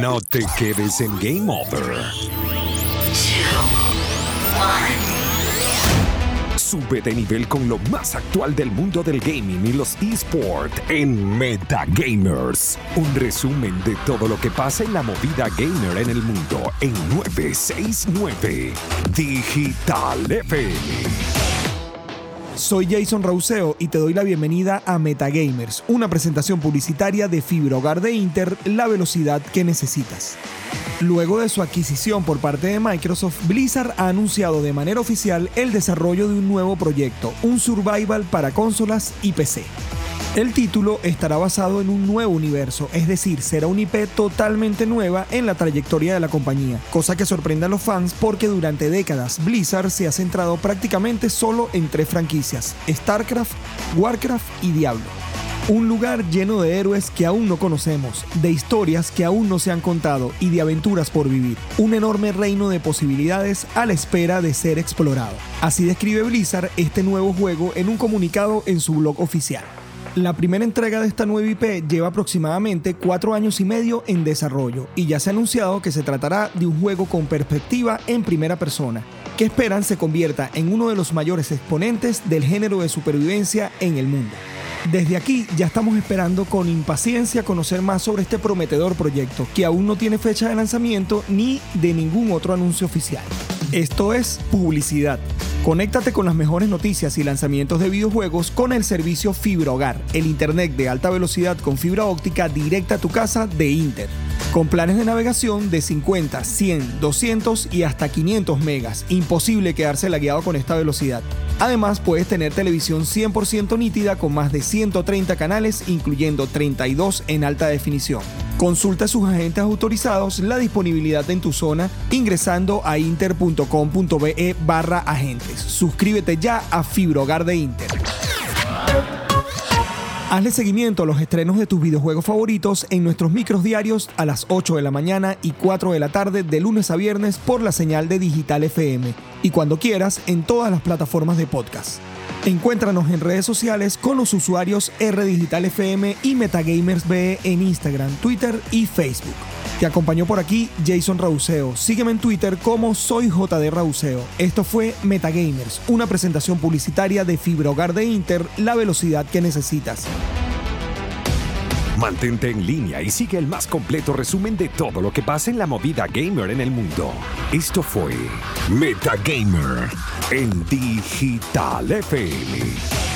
No te quedes en Game Over. Sube de nivel con lo más actual del mundo del gaming y los esports en Metagamers. Un resumen de todo lo que pasa en la movida gamer en el mundo en 969 Digital FM. Soy Jason Rauseo y te doy la bienvenida a Metagamers, una presentación publicitaria de Fibra Hogar de Inter, la velocidad que necesitas. Luego de su adquisición por parte de Microsoft, Blizzard ha anunciado de manera oficial el desarrollo de un nuevo proyecto, un survival para consolas y PC. El título estará basado en un nuevo universo, es decir, será una IP totalmente nueva en la trayectoria de la compañía, cosa que sorprende a los fans porque durante décadas Blizzard se ha centrado prácticamente solo en tres franquicias, StarCraft, Warcraft y Diablo. Un lugar lleno de héroes que aún no conocemos, de historias que aún no se han contado y de aventuras por vivir. Un enorme reino de posibilidades a la espera de ser explorado. Así describe Blizzard este nuevo juego en un comunicado en su blog oficial. La primera entrega de esta nueva IP lleva aproximadamente cuatro años y medio en desarrollo y ya se ha anunciado que se tratará de un juego con perspectiva en primera persona, que esperan se convierta en uno de los mayores exponentes del género de supervivencia en el mundo. Desde aquí ya estamos esperando con impaciencia conocer más sobre este prometedor proyecto, que aún no tiene fecha de lanzamiento ni de ningún otro anuncio oficial. Esto es publicidad. Conéctate con las mejores noticias y lanzamientos de videojuegos con el servicio Fibra Hogar, el internet de alta velocidad con fibra óptica directa a tu casa de Inter. Con planes de navegación de 50, 100, 200 y hasta 500 megas. Imposible quedarse lagueado con esta velocidad. Además, puedes tener televisión 100% nítida con más de 130 canales, incluyendo 32 en alta definición. Consulta a sus agentes autorizados la disponibilidad en tu zona ingresando a inter.com.be barra agentes. Suscríbete ya a Fibrogar de Inter. Hazle seguimiento a los estrenos de tus videojuegos favoritos en nuestros micros diarios a las 8 de la mañana y 4 de la tarde de lunes a viernes por la señal de Digital FM y cuando quieras en todas las plataformas de podcast. Encuéntranos en redes sociales con los usuarios R Digital FM y MetaGamersBE en Instagram, Twitter y Facebook. Te acompañó por aquí Jason Rauseo. Sígueme en Twitter como soy JD Rauseo. Esto fue Metagamers, una presentación publicitaria de Fibra Hogar de Inter, la velocidad que necesitas. Mantente en línea y sigue el más completo resumen de todo lo que pasa en la movida gamer en el mundo. Esto fue Metagamer en Digital FM.